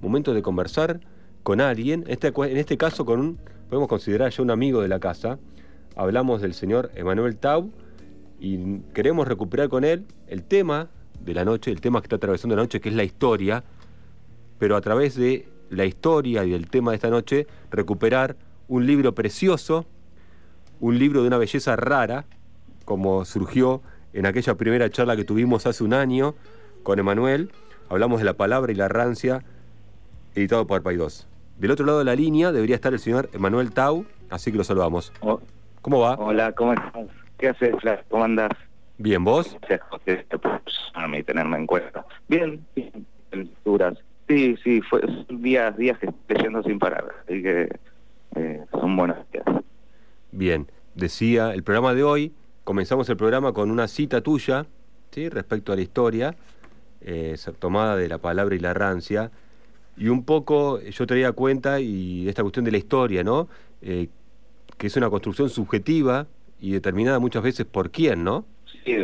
momento de conversar con alguien, en este, en este caso con un, podemos considerar ya un amigo de la casa. Hablamos del señor Emanuel Tau y queremos recuperar con él el tema de la noche, el tema que está atravesando la noche, que es la historia, pero a través de la historia y del tema de esta noche, recuperar un libro precioso, un libro de una belleza rara, como surgió en aquella primera charla que tuvimos hace un año con Emanuel. Hablamos de la palabra y la rancia, editado por Paidós. Del otro lado de la línea debería estar el señor Emanuel Tau, así que lo saludamos. Oh. ¿Cómo va? Hola, ¿cómo estás? ¿Qué haces, Flash? ¿Cómo andás? Bien, ¿vos? Gracias, José, por mí tenerme en cuenta. Bien, bien, lecturas. Sí, sí, fue, días, días que estoy leyendo sin parar, así que eh, son buenos días. Bien, decía el programa de hoy, comenzamos el programa con una cita tuya, ¿sí? respecto a la historia, eh, tomada de la palabra y la rancia, y un poco yo traía cuenta y esta cuestión de la historia, ¿no? Eh, que es una construcción subjetiva y determinada muchas veces por quién, ¿no? Sí,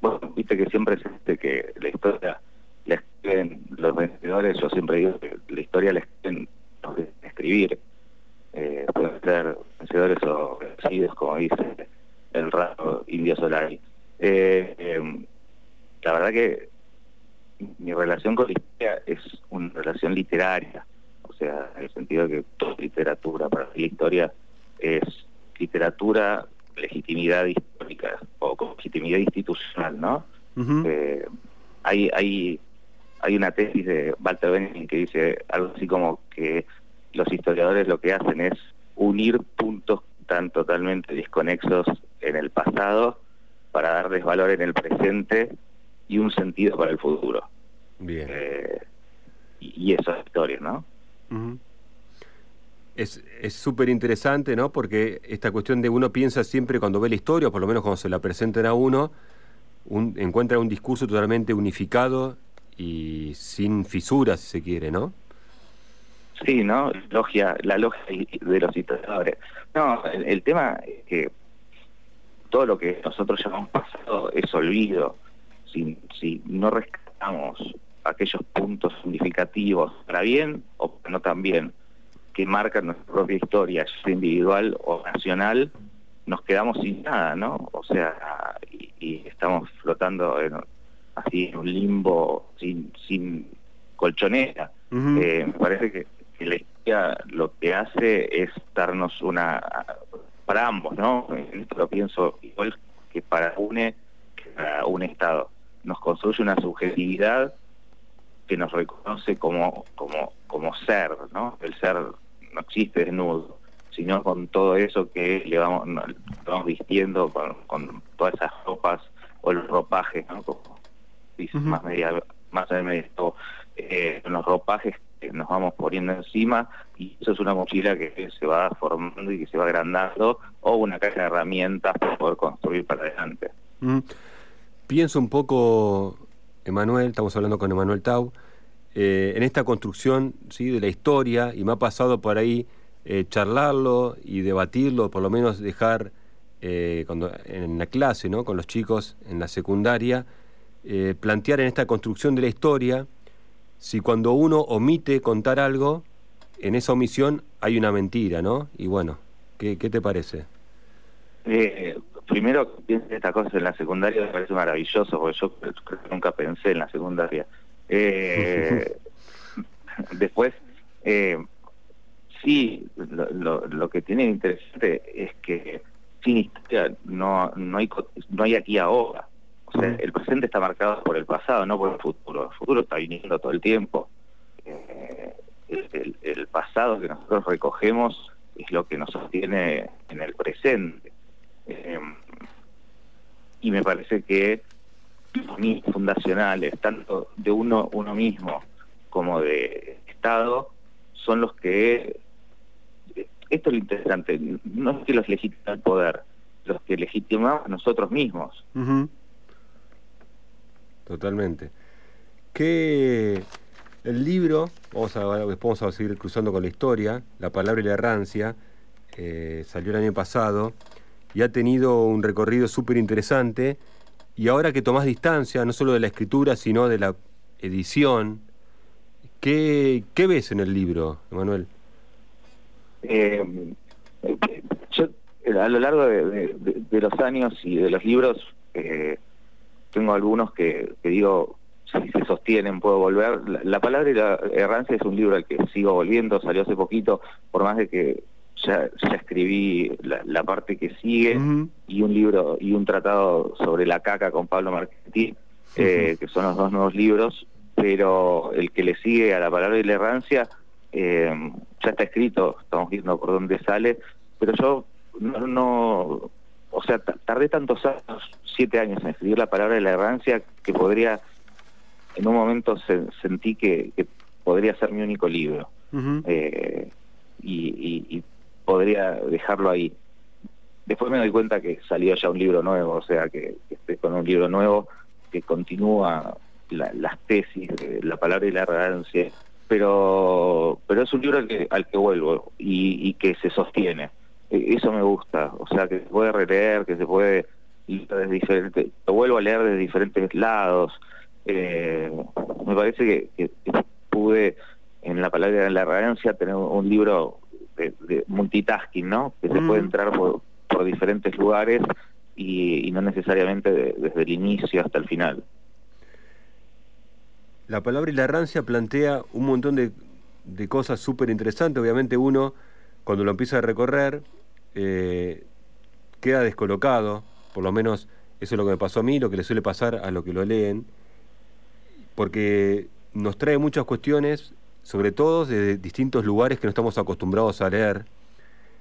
bueno, viste que siempre que la historia la escriben los vencedores, yo siempre digo que la historia la escriben los que escribir, eh, pueden ser vencedores o vencidos, como dice el raro Indio Solari. Eh, eh, la verdad que mi relación con la historia es una relación literaria, o sea, en el sentido de que toda literatura, para la historia es literatura legitimidad histórica o legitimidad institucional, ¿no? eh, hay, hay, hay una tesis de Walter Benjamin que dice algo así como que los historiadores lo que hacen es unir puntos tan totalmente desconexos en el pasado para darles valor en el presente y un sentido para el futuro. Bien. Eh, y, eso es historia, ¿no? Es súper interesante, ¿no? Porque esta cuestión de uno piensa siempre cuando ve la historia, o por lo menos cuando se la presentan a uno, un, encuentra un discurso totalmente unificado y sin fisuras, si se quiere, ¿no? Sí, ¿no? Logia, la logia de los historiadores. No, el, tema es que todo lo que nosotros llamamos pasado es olvido. Si, si no rescatamos aquellos puntos significativos para bien o para no tan bien, que marcan nuestra propia historia, sea individual o nacional, nos quedamos sin nada, ¿no? O sea, y, estamos flotando en, así en un limbo sin, sin colchonera. Eh, me parece que, la historia lo que hace es darnos una, para ambos, ¿no? Esto lo pienso igual que para UNE, que para un Estado. Nos construye una subjetividad que nos reconoce como, como, como ser, ¿no? El ser no existe desnudo, sino con todo eso que le vamos, vamos vistiendo con, todas esas ropas o los ropajes, ¿no? Como dice más media, más de medio, eh, los ropajes que nos vamos poniendo encima y eso es una mochila que se va formando y que se va agrandando o una caja de herramientas para poder construir para adelante. Pienso un poco, Emanuel, estamos hablando con Emanuel Tau, eh, en esta construcción ¿sí? de la historia y me ha pasado por ahí eh, charlarlo y debatirlo, por lo menos dejar eh, cuando, en la clase ¿no? con los chicos en la secundaria, plantear en esta construcción de la historia si cuando uno omite contar algo, en esa omisión hay una mentira, ¿no? Y bueno, ¿qué, qué te parece? Primero, piense esta cosa en la secundaria me parece maravilloso, porque yo nunca pensé en la secundaria. Eh, después, eh, sí, lo, lo, que tiene interesante es que sin historia no, no, hay, no hay aquí ahora. O sea, el presente está marcado por el pasado, no por el futuro. El futuro está viniendo todo el tiempo. Eh, el, el, pasado que nosotros recogemos es lo que nos sostiene en el presente. Eh, y me parece que fundacionales, tanto de uno, uno mismo como de Estado, son los que, esto es lo interesante, no es que los legitima el poder, los que legitimamos nosotros mismos. Totalmente. Que el libro, vamos a, vamos a seguir cruzando con la historia, La palabra y la errancia, eh, salió el año pasado y ha tenido un recorrido súper interesante y ahora que tomás distancia, no solo de la escritura, sino de la edición, ¿Qué, ¿Qué ves en el libro, Emanuel? Eh, yo a lo largo de, los años y de los libros eh, tengo algunos que, digo, si se sostienen puedo volver. La, palabra y la errancia es un libro al que sigo volviendo, salió hace poquito, por más de que ya, ya escribí la, parte que sigue y un libro y un tratado sobre la caca con Pablo Marchetti, eh, que son los dos nuevos libros, pero el que le sigue a la palabra y la errancia eh, ya está escrito, estamos viendo por dónde sale, pero yo no, no o sea, tardé tantos años, siete años en escribir la palabra de la errancia, que podría, en un momento sentí que, podría ser mi único libro. Eh, y, podría dejarlo ahí. Después me doy cuenta que salió ya un libro nuevo, o sea, que, estoy con un libro nuevo que continúa las tesis de la palabra y la errancia, pero, pero es un libro al que, al que vuelvo y que se sostiene. E-, eso me gusta, o sea, que se puede releer, que se puede desde diferentes, lo vuelvo a leer de diferentes lados. Eh, me parece que, pude, en la palabra de la reverencia, tener un libro de, multitasking, ¿no? Que se puede mm. entrar por, diferentes lugares y, no necesariamente desde el inicio hasta el final. La palabra y la errancia plantea un montón de, de cosas súper interesantes. Obviamente uno, cuando lo empieza a recorrer, eh, queda descolocado, por lo menos eso es lo que me pasó a mí, lo que le suele pasar a los que lo leen, porque nos trae muchas cuestiones, sobre todo de distintos lugares que no estamos acostumbrados a leer.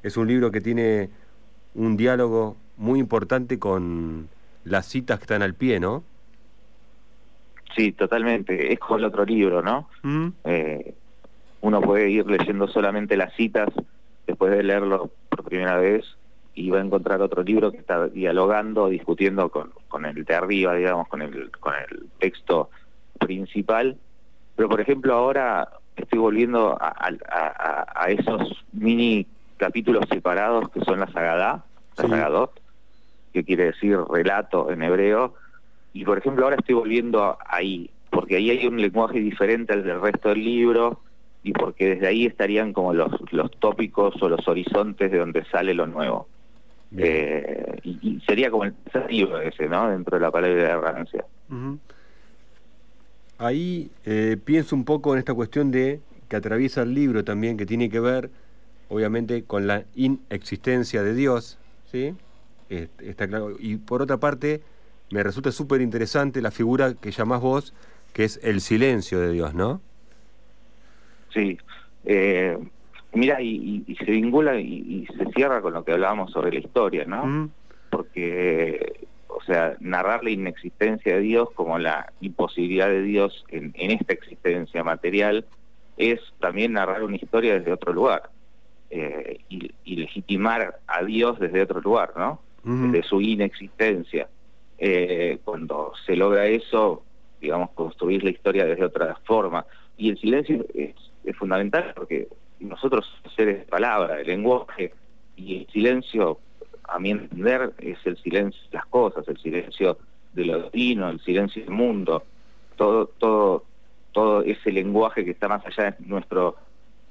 Es un libro que tiene un diálogo muy importante con las citas que están al pie, ¿no? Sí, totalmente. Es como el otro libro, ¿no? Mm. Eh, uno puede ir leyendo solamente las citas después de leerlo por primera vez y va a encontrar otro libro que está dialogando, discutiendo con, con el de arriba, digamos, con el, con el texto principal. Pero, por ejemplo, ahora estoy volviendo a, a, esos mini capítulos separados que son la Sagadá, la Sagadot, que quiere decir relato en hebreo. Y, por ejemplo, ahora estoy volviendo ahí, porque ahí hay un lenguaje diferente al del resto del libro, y porque desde ahí estarían como los, los tópicos o los horizontes de donde sale lo nuevo. Eh, y, sería como el desafío ese, ¿no? Dentro de la palabra de arrogancia. Ahí eh, pienso un poco en esta cuestión de que atraviesa el libro también, que tiene que ver, obviamente, con la inexistencia de Dios, ¿sí? está claro. Y por otra parte, me resulta súper interesante la figura que llamás vos, que es el silencio de Dios, ¿no? Sí. Eh, mira, y, se vincula y, se cierra con lo que hablábamos sobre la historia, ¿no? Porque, o sea, narrar la inexistencia de Dios como la imposibilidad de Dios en, esta existencia material es también narrar una historia desde otro lugar eh, y, legitimar a Dios desde otro lugar, ¿no? Desde su inexistencia. Eh, cuando se logra eso, digamos, construir la historia desde otra forma. Y el silencio es es fundamental porque nosotros seres de palabra, de lenguaje, y el silencio, a mi entender, es el silencio de las cosas, el silencio de lo destino, el silencio del mundo, todo, todo, todo ese lenguaje que está más allá de nuestro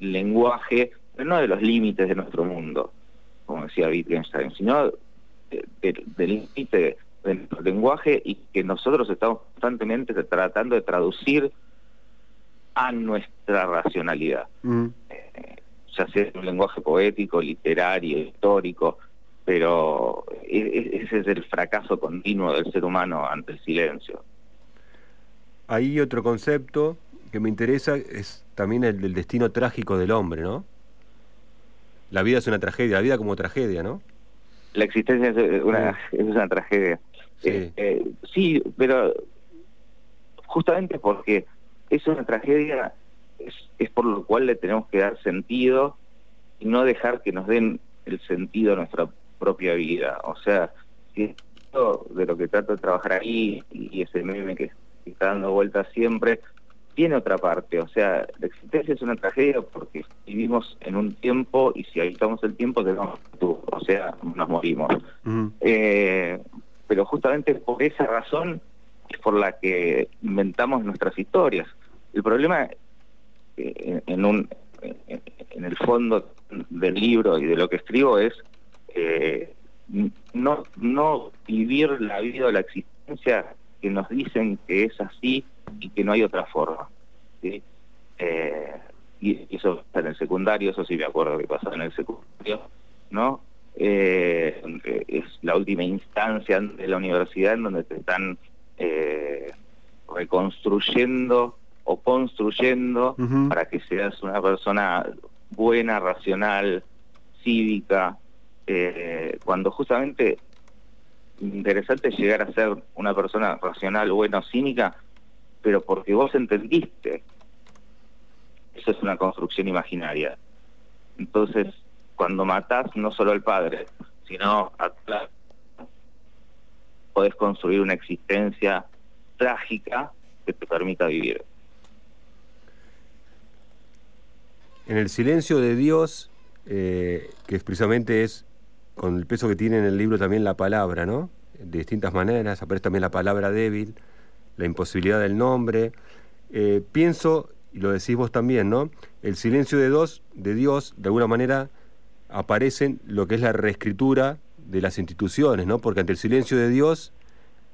lenguaje, pero no de los límites de nuestro mundo, como decía Wittgenstein, sino del límite de nuestro lenguaje y que nosotros estamos constantemente tratando de traducir a nuestra racionalidad. Mm. Eh, ya sea un lenguaje poético, literario, histórico, pero e, e, ese es el fracaso continuo del ser humano ante el silencio. Hay otro concepto que me interesa, es también el del destino trágico del hombre, ¿no? La vida es una tragedia, la vida como tragedia, ¿no? La existencia es una, es una tragedia. Sí. Eh, eh, sí, pero justamente porque es una tragedia, es, por lo cual le tenemos que dar sentido y no dejar que nos den el sentido a nuestra propia vida. O sea, si esto de lo que trato de trabajar ahí y ese meme que está dando vueltas siempre, tiene otra parte. O sea, la existencia es una tragedia porque vivimos en un tiempo y si habitamos el tiempo tenemos o sea, nos morimos. Eh, pero justamente por esa razón es por la que inventamos nuestras historias. El problema en, un en el fondo del libro y de lo que escribo es eh, no no vivir la vida o la existencia que nos dicen que es así y que no hay otra forma ¿sí? Eh, y eso está en el secundario eso sí me acuerdo que pasó en el secundario no eh, es la última instancia de la universidad en donde te están reconstruyendo o construyendo para que seas una persona buena, racional, cívica, eh, cuando justamente interesante llegar a ser una persona racional, buena o cínica, pero porque vos entendiste. Eso es una construcción imaginaria. Entonces, cuando matás no solo al padre, sino a podés construir una existencia trágica que te permita vivir. En el silencio de Dios, eh, que precisamente es con el peso que tiene en el libro también la palabra, ¿no? De distintas maneras, aparece también la palabra débil, la imposibilidad del nombre. Eh, pienso, y lo decís vos también, ¿no? El silencio de, dos, de Dios, de alguna manera, aparece lo que es la reescritura de las instituciones, ¿no? Porque ante el silencio de Dios,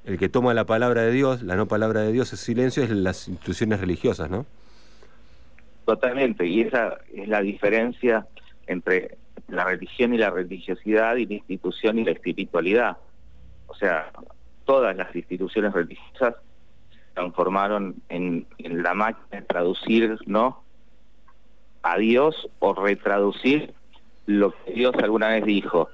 el que toma la palabra de Dios, la no palabra de Dios, es silencio, es las instituciones religiosas, ¿no? Totalmente, y esa es la diferencia entre la religión y la religiosidad y la institución y la espiritualidad. O sea, todas las instituciones religiosas se transformaron en, la máquina de traducir, ¿no? A Dios o retraducir lo que Dios alguna vez dijo.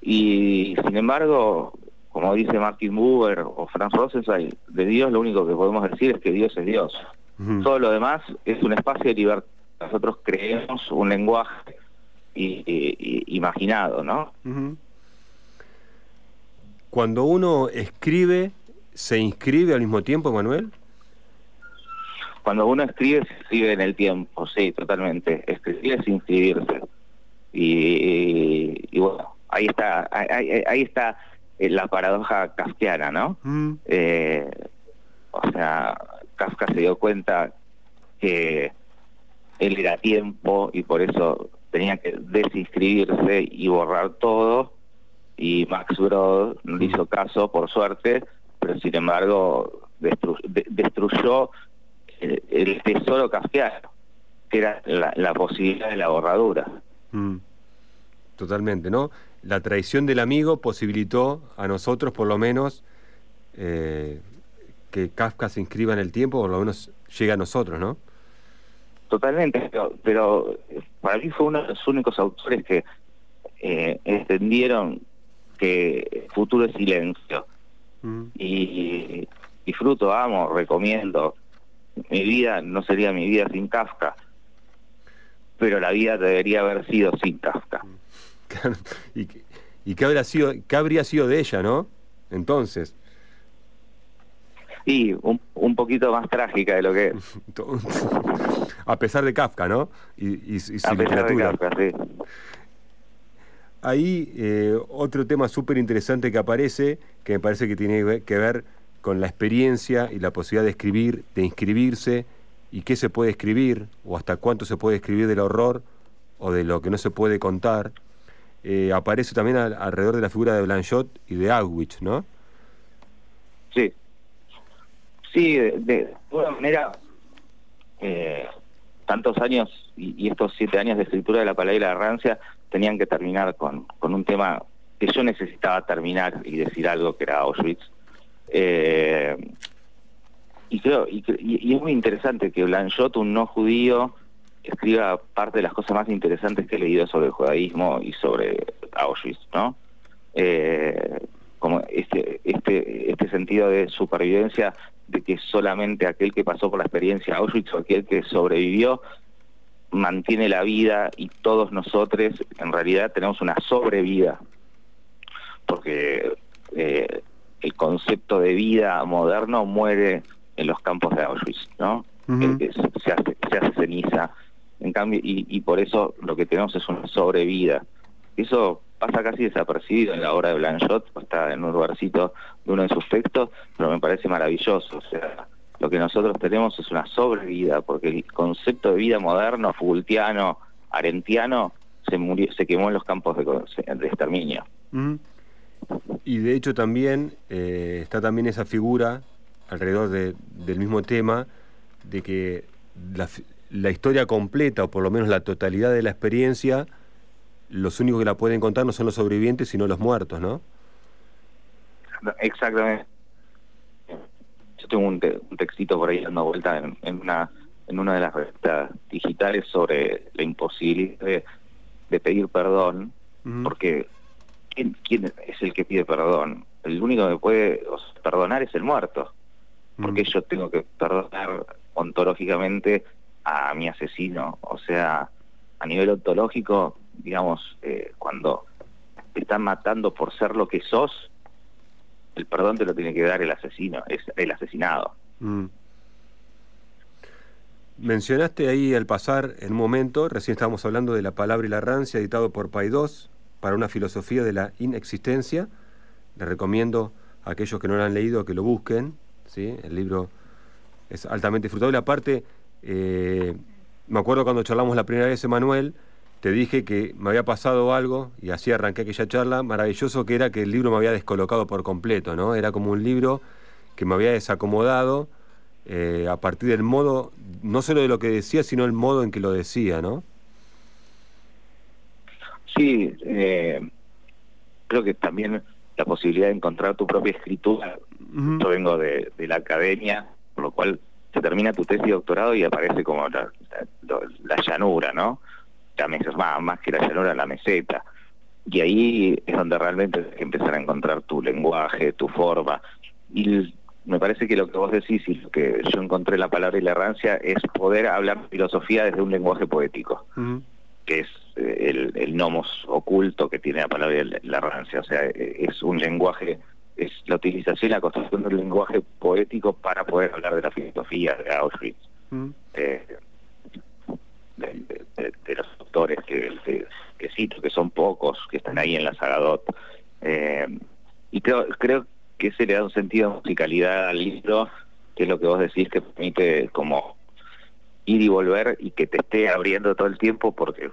Y sin embargo, como dice Martin Buber o Franz Rosenzweig, de Dios lo único que podemos decir es que Dios es Dios. Todo lo demás es un espacio de libertad. Nosotros creemos un lenguaje imaginado, ¿no? Cuando uno escribe, ¿se inscribe al mismo tiempo, Manuel? Cuando uno escribe, se escribe en el tiempo, sí, totalmente. Escribir es inscribirse. Y, bueno, ahí está, ahí, está eh, la paradoja kafkiana, ¿no? Eh, o sea, Kafka se dio cuenta que él era tiempo y por eso tenía que desinscribirse y borrar todo y Max Brod no hizo caso por suerte pero sin embargo destruyó el, tesoro kafkiano que era la, posibilidad de la borradura mm. totalmente no la traición del amigo posibilitó a nosotros por lo menos eh, que Kafka se inscriba en el tiempo, por lo menos llega a nosotros, ¿no? Totalmente, pero, para mí fue uno de los únicos autores que eh, entendieron que futuro es silencio. Mm. Y disfruto, amo, recomiendo. Mi vida no sería mi vida sin Kafka, pero la vida debería haber sido sin Kafka. ¿Y, y qué, habría sido, qué habría sido de ella, no? Entonces. Sí, un, poquito más trágica de lo que es. A pesar de Kafka, ¿no? Y, y, su A pesar de Kafka, sí. Ahí eh, otro tema súper interesante que aparece, que me parece que tiene que ver con la experiencia y la posibilidad de escribir, de inscribirse, y qué se puede escribir, o hasta cuánto se puede escribir del horror, o de lo que no se puede contar, eh, aparece también alrededor de la figura de Blanchot y de Auschwitz, ¿no? Sí, Sí, de, alguna manera, eh, tantos años y, estos siete años de escritura de la palabra de la rancia tenían que terminar con, con un tema que yo necesitaba terminar y decir algo que era Auschwitz. Eh, y creo y, y, es muy interesante que Blanchot, un no judío, escriba parte de las cosas más interesantes que he leído sobre el judaísmo y sobre Auschwitz, ¿no? Eh, como este, este, este sentido de supervivencia de que solamente aquel que pasó por la experiencia Auschwitz o aquel que sobrevivió mantiene la vida y todos nosotros en realidad tenemos una sobrevida porque eh, el concepto de vida moderno muere en los campos de Auschwitz, ¿no? se, hace, se hace ceniza. En cambio, y, y por eso lo que tenemos es una sobrevida. Eso pasa casi desapercibido en la obra de Blanchot, está en un lugarcito de uno de sus textos, pero me parece maravilloso. O sea, lo que nosotros tenemos es una sobrevida, porque el concepto de vida moderno, fugultiano, arentiano, se murió, se quemó en los campos de, de exterminio. Y de hecho también eh, está también esa figura alrededor del mismo tema de que la, la, historia completa, o por lo menos la totalidad de la experiencia, los únicos que la pueden contar no son los sobrevivientes, sino los muertos, ¿no? Exactamente yo tengo un, textito por ahí dando vuelta en, una en una de las revistas digitales sobre la imposibilidad de, pedir perdón, porque ¿quién, ¿quién, es el que pide perdón? El único que puede perdonar es el muerto, porque yo tengo que perdonar ontológicamente a mi asesino, o sea, a nivel ontológico, digamos, eh, cuando te están matando por ser lo que sos, el perdón te lo tiene que dar el asesino, es el asesinado. Mm. Mencionaste ahí al pasar en un momento, recién estábamos hablando de La palabra y la rancia, editado por Paidós, para una filosofía de la inexistencia. Les recomiendo a aquellos que no lo han leído que lo busquen. ¿sí? El libro es altamente disfrutable. Aparte, eh, me acuerdo cuando charlamos la primera vez, Emanuel, te dije que me había pasado algo, y así arranqué aquella charla, maravilloso que era que el libro me había descolocado por completo, ¿no? Era como un libro que me había desacomodado eh, a partir del modo, no solo de lo que decía, sino el modo en que lo decía, ¿no? Sí, eh, creo que también la posibilidad de encontrar tu propia escritura. Yo vengo de, la academia, por lo cual se termina tu tesis de doctorado y aparece como la, la llanura, ¿no? La meseta, más, que la llanura, la meseta. Y ahí es donde realmente que empezar a encontrar tu lenguaje, tu forma. Y me parece que lo que vos decís y lo que yo encontré la palabra y la errancia es poder hablar filosofía desde un lenguaje poético, que es eh, el, el, nomos oculto que tiene la palabra y la errancia. O sea, es un lenguaje, es la utilización y la construcción del lenguaje poético para poder hablar de la filosofía de Auschwitz de, los autores que, cito, que son pocos, que están ahí en la Sagadot. Eh, y creo, creo que ese le da un sentido de musicalidad al libro, que es lo que vos decís, que permite como ir y volver y que te esté abriendo todo el tiempo porque,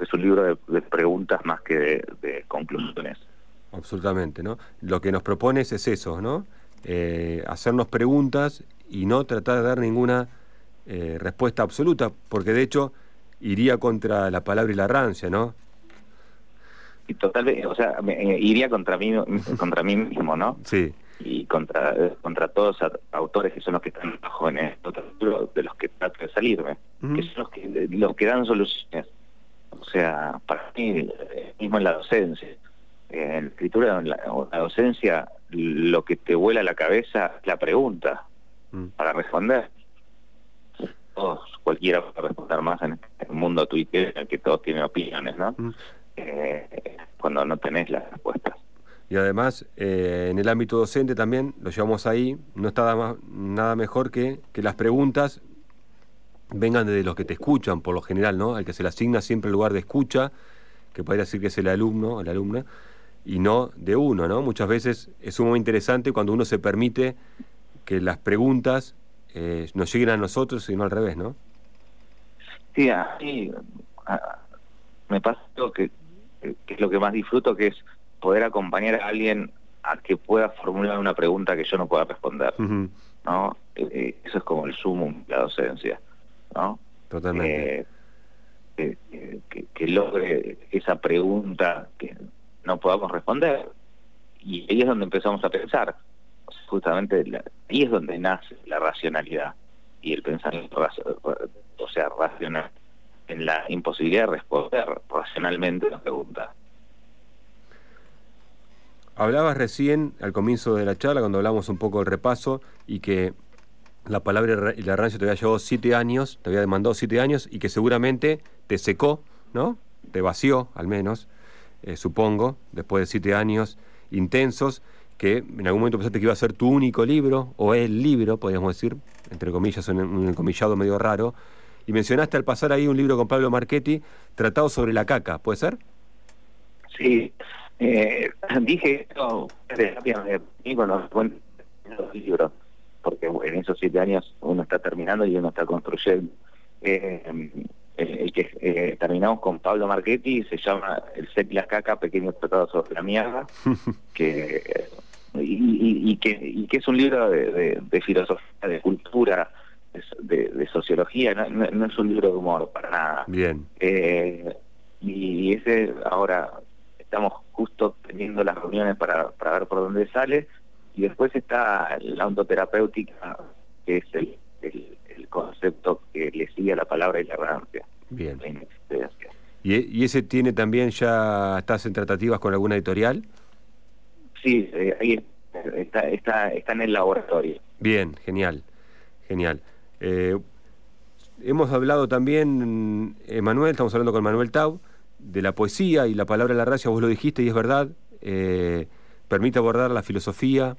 es un libro de, preguntas más que de, conclusiones. Absolutamente, ¿no? Lo que nos propones es eso, ¿no? Eh, hacernos preguntas y no tratar de dar ninguna eh, respuesta absoluta, porque de hecho iría contra la palabra y la rancia, ¿no? Y totalmente, o sea, eh, iría contra mí, contra mí mismo, ¿no? Sí. Y contra contra todos los autores que son los que están bajo en esto, de los que trato de salirme, que son los que, los que dan soluciones. O sea, para mí, eh, mismo en la docencia, en la escritura, en la, docencia, lo que te vuela la cabeza es la pregunta mm. para responder cualquiera puede responder más en el mundo Twitter en el que todos tienen opiniones, ¿no? Mm. Eh, cuando no tenés las respuestas. Y además, eh, en el ámbito docente también, lo llevamos ahí, no está nada, más, nada mejor que que las preguntas vengan de los que te escuchan, por lo general, ¿no? Al que se le asigna siempre el lugar de escucha, que podría decir que es el alumno o la alumna, y no de uno, ¿no? Muchas veces es muy interesante cuando uno se permite que las preguntas eh, nos lleguen a nosotros y no al revés, ¿no? Sí, a mí me pasa que, que es lo que más disfruto, que es poder acompañar a alguien a que pueda formular una pregunta que yo no pueda responder, ¿no? Eh, eh, eso es como el sumum de la docencia, ¿no? Totalmente. que, que, logre esa pregunta que no podamos responder. Y ahí es donde empezamos a pensar justamente ahí es donde nace la racionalidad y el pensamiento, o sea, racional, en la imposibilidad de responder racionalmente a la pregunta. Hablabas recién, al comienzo de la charla, cuando hablamos un poco del repaso, y que la palabra y la rancio te había llevado siete años, te había demandado siete años, y que seguramente te secó, ¿no? Te vació, al menos, eh, supongo, después de siete años intensos que en algún momento pensaste que iba a ser tu único libro, o el libro, podríamos decir, entre comillas, un, un encomillado medio raro, y mencionaste al pasar ahí un libro con Pablo Marchetti, tratado sobre la caca, ¿puede ser? Sí, eh, dije esto de cuando los libros. porque en esos siete años uno está terminando y uno está construyendo. Eh, el, que eh, terminamos con Pablo Marchetti se llama El Sec y la Caca, Pequeño Tratado sobre la Mierda, que, y, que, y que es un libro de, filosofía, de cultura, de, sociología, no, es un libro de humor para nada. Bien. Eh, y ese ahora estamos justo teniendo las reuniones para, para ver por dónde sale y después está la ontoterapéutica que es el, el, concepto que le sigue a la palabra y la errancia bien ¿Y, ¿Y, ese tiene también ya estás en tratativas con alguna editorial sí eh, ahí está, está está en el laboratorio bien genial genial eh, hemos hablado también Emanuel estamos hablando con Manuel Tau de la poesía y la palabra de la raza, vos lo dijiste y es verdad, eh, permite abordar la filosofía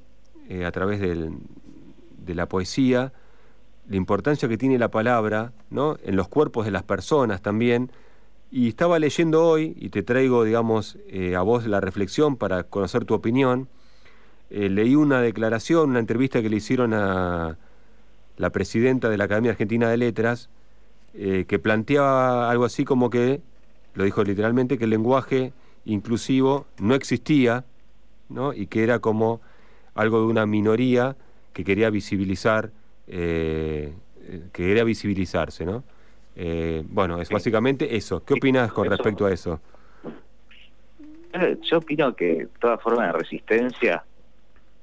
a través del, de la poesía, la importancia que tiene la palabra ¿no? en los cuerpos de las personas también. Y estaba leyendo hoy, y te traigo, digamos, eh, a vos la reflexión para conocer tu opinión. leí una declaración, una entrevista que le hicieron a la presidenta de la Academia Argentina de Letras, que planteaba algo así como que lo dijo literalmente, que el lenguaje inclusivo no existía, ¿no? y que era como algo de una minoría que quería visibilizar, eh, que quería visibilizarse, ¿no? Eh, bueno, es básicamente eso. ¿Qué opinas con respecto a eso? Eh, yo opino que toda forma de resistencia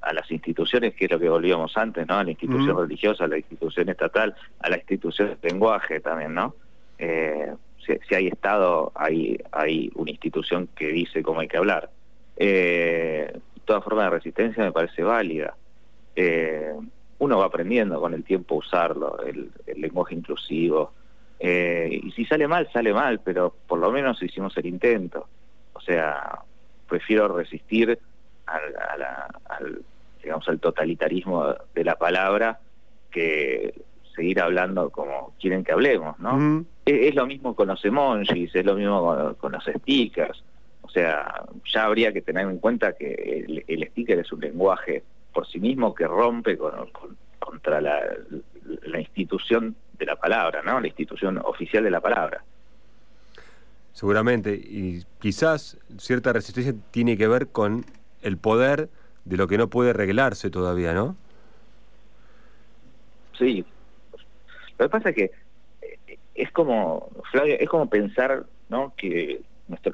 a las instituciones, que es lo que volvíamos antes, ¿no? A la institución religiosa, a la institución estatal, a la institución de lenguaje también, ¿no? Eh, si, hay Estado, hay, hay una institución que dice cómo hay que hablar. Eh, toda forma de resistencia me parece válida. Eh, uno va aprendiendo con el tiempo a usarlo, el, lenguaje inclusivo. Eh, y si sale mal, sale mal, pero por lo menos hicimos el intento. O sea, prefiero resistir al, digamos, al totalitarismo de la palabra que seguir hablando como quieren que hablemos, ¿no? es, lo mismo con los emojis, es lo mismo con, los stickers. O sea, ya habría que tener en cuenta que el, sticker es un lenguaje por sí mismo que rompe contra la, institución de la palabra, ¿no? La institución oficial de la palabra. Seguramente, y quizás cierta resistencia tiene que ver con el poder de lo que no puede arreglarse todavía, ¿no? Sí, lo que pasa es que eh, es como, Flavio, es como pensar ¿no? que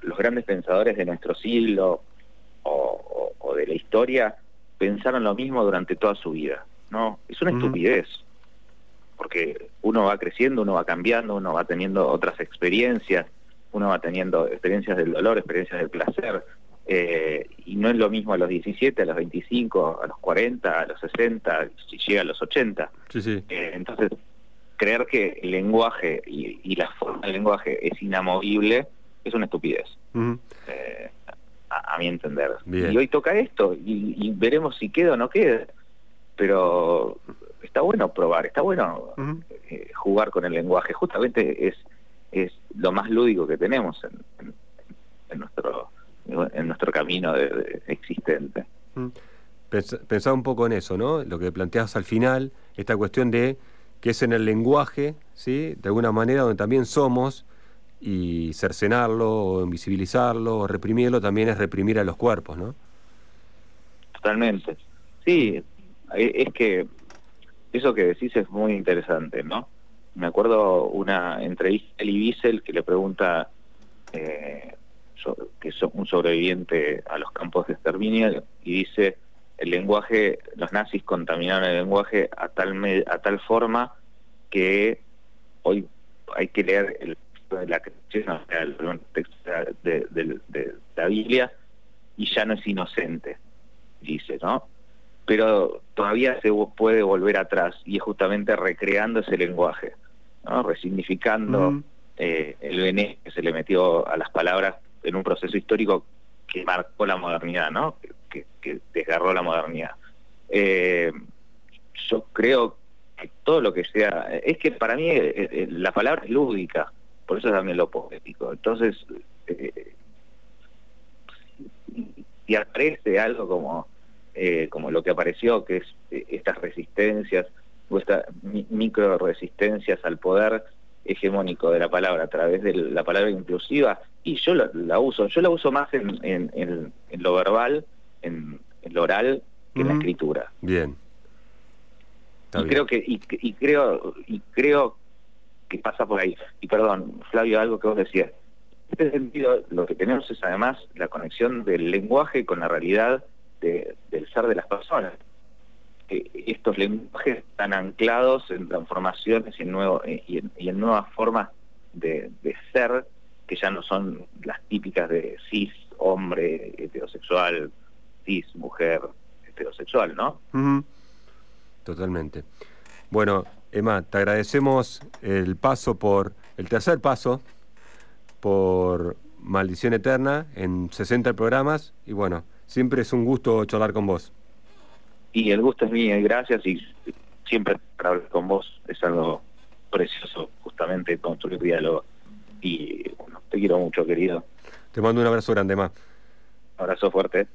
los grandes pensadores de nuestro siglo o, de la historia pensaron lo mismo durante toda su vida. ¿no? Es una estupidez, porque uno va creciendo, uno va cambiando, uno va teniendo otras experiencias, uno va teniendo experiencias del dolor, experiencias del placer, eh, y no es lo mismo a los 17, a los 25, a los 40, a los 60, si llega a los 80. Sí, sí. Eh, entonces, creer que el lenguaje y, la forma del lenguaje es inamovible es una estupidez, eh, a, mi entender. Y hoy toca esto y, veremos si queda o no queda, pero está bueno probar, está bueno eh, jugar con el lenguaje, justamente es, es lo más lúdico que tenemos en, nuestro en nuestro camino existente. Pensaba un poco en eso, ¿no? Lo que planteas al final, esta cuestión de que es en el lenguaje, ¿sí? de alguna manera donde también somos, y cercenarlo, o invisibilizarlo, o reprimirlo, también es reprimir a los cuerpos, ¿no? Totalmente. Sí, e, es que eso que decís es muy interesante, ¿no? Me acuerdo una entrevista a Elie Wiesel que le pregunta eh, que es un sobreviviente a los campos de exterminio y dice el lenguaje, los nazis contaminaron el lenguaje a tal, a tal forma que hoy hay que leer el la el texto de, la Biblia y ya no es inocente, dice, ¿no? Pero todavía se puede volver atrás y es justamente recreando ese lenguaje, ¿no? Resignificando eh, el veneno que se le metió a las palabras en un proceso histórico que marcó la modernidad, ¿no? que, desgarró la modernidad. Eh, yo creo que todo lo que sea, es que para mí eh, eh, la palabra es lúdica, por eso es también lo poético. Entonces, si aparece algo como eh, como lo que apareció, que es eh, estas resistencias o estas micro resistencias al poder hegemónico de la palabra a través de la palabra inclusiva, y yo la, uso, yo la uso más en, en, lo verbal, en, lo oral, que en la escritura. Bien. y creo que y, creo y creo que pasa por ahí. Y perdón, Flavio, algo que vos decías. En este sentido, lo que tenemos es además la conexión del lenguaje con la realidad del ser de las personas. estos lenguajes están anclados en transformaciones y en, nuevo, y en, nuevas formas de, ser que ya no son las típicas de cis, hombre, heterosexual, cis, mujer, heterosexual, ¿no? Totalmente. Bueno, Emma, te agradecemos el paso por, el tercer paso por Maldición Eterna en 60 programas y bueno, siempre es un gusto charlar con vos. Y el gusto es mío, gracias y siempre hablar con vos es algo precioso, justamente construir diálogo. Y bueno, te quiero mucho, querido. Te mando un abrazo grande, Emma. Abrazo fuerte.